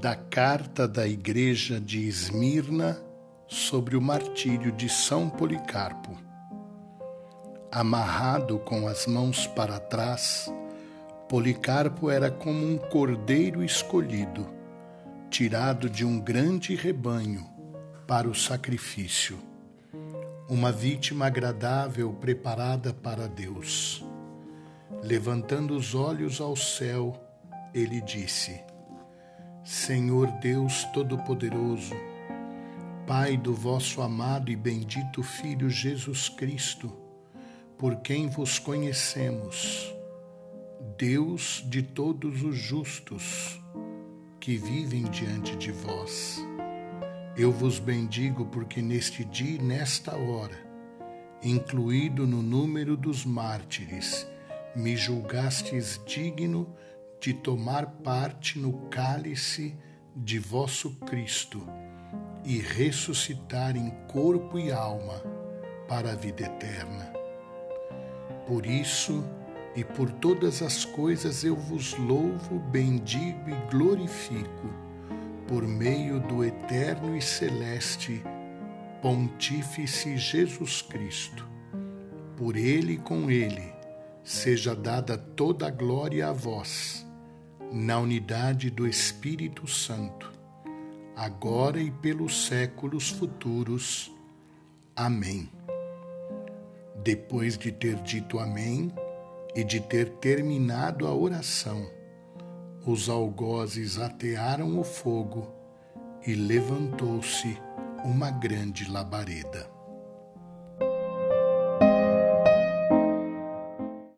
da carta da Igreja de Esmirna sobre o martírio de São Policarpo. Amarrado com as mãos para trás, Policarpo era como um cordeiro escolhido, tirado de um grande rebanho para o sacrifício, uma vítima agradável preparada para Deus. Levantando os olhos ao céu, ele disse: Senhor Deus Todo-Poderoso, Pai do vosso amado e bendito Filho Jesus Cristo, por quem vos conhecemos, Deus de todos os justos que vivem diante de vós. Eu vos bendigo porque neste dia e nesta hora, incluído no número dos mártires, me julgastes digno de tomar parte no cálice de vosso Cristo e ressuscitar em corpo e alma para a vida eterna. Por isso e por todas as coisas eu vos louvo, bendigo e glorifico, por meio do eterno e celeste Pontífice Jesus Cristo. Por ele e com ele seja dada toda a glória a vós na unidade do Espírito Santo, agora e pelos séculos futuros. Amém. Depois de ter dito Amém e de ter terminado a oração, os algozes atearam o fogo e levantou-se uma grande labareda.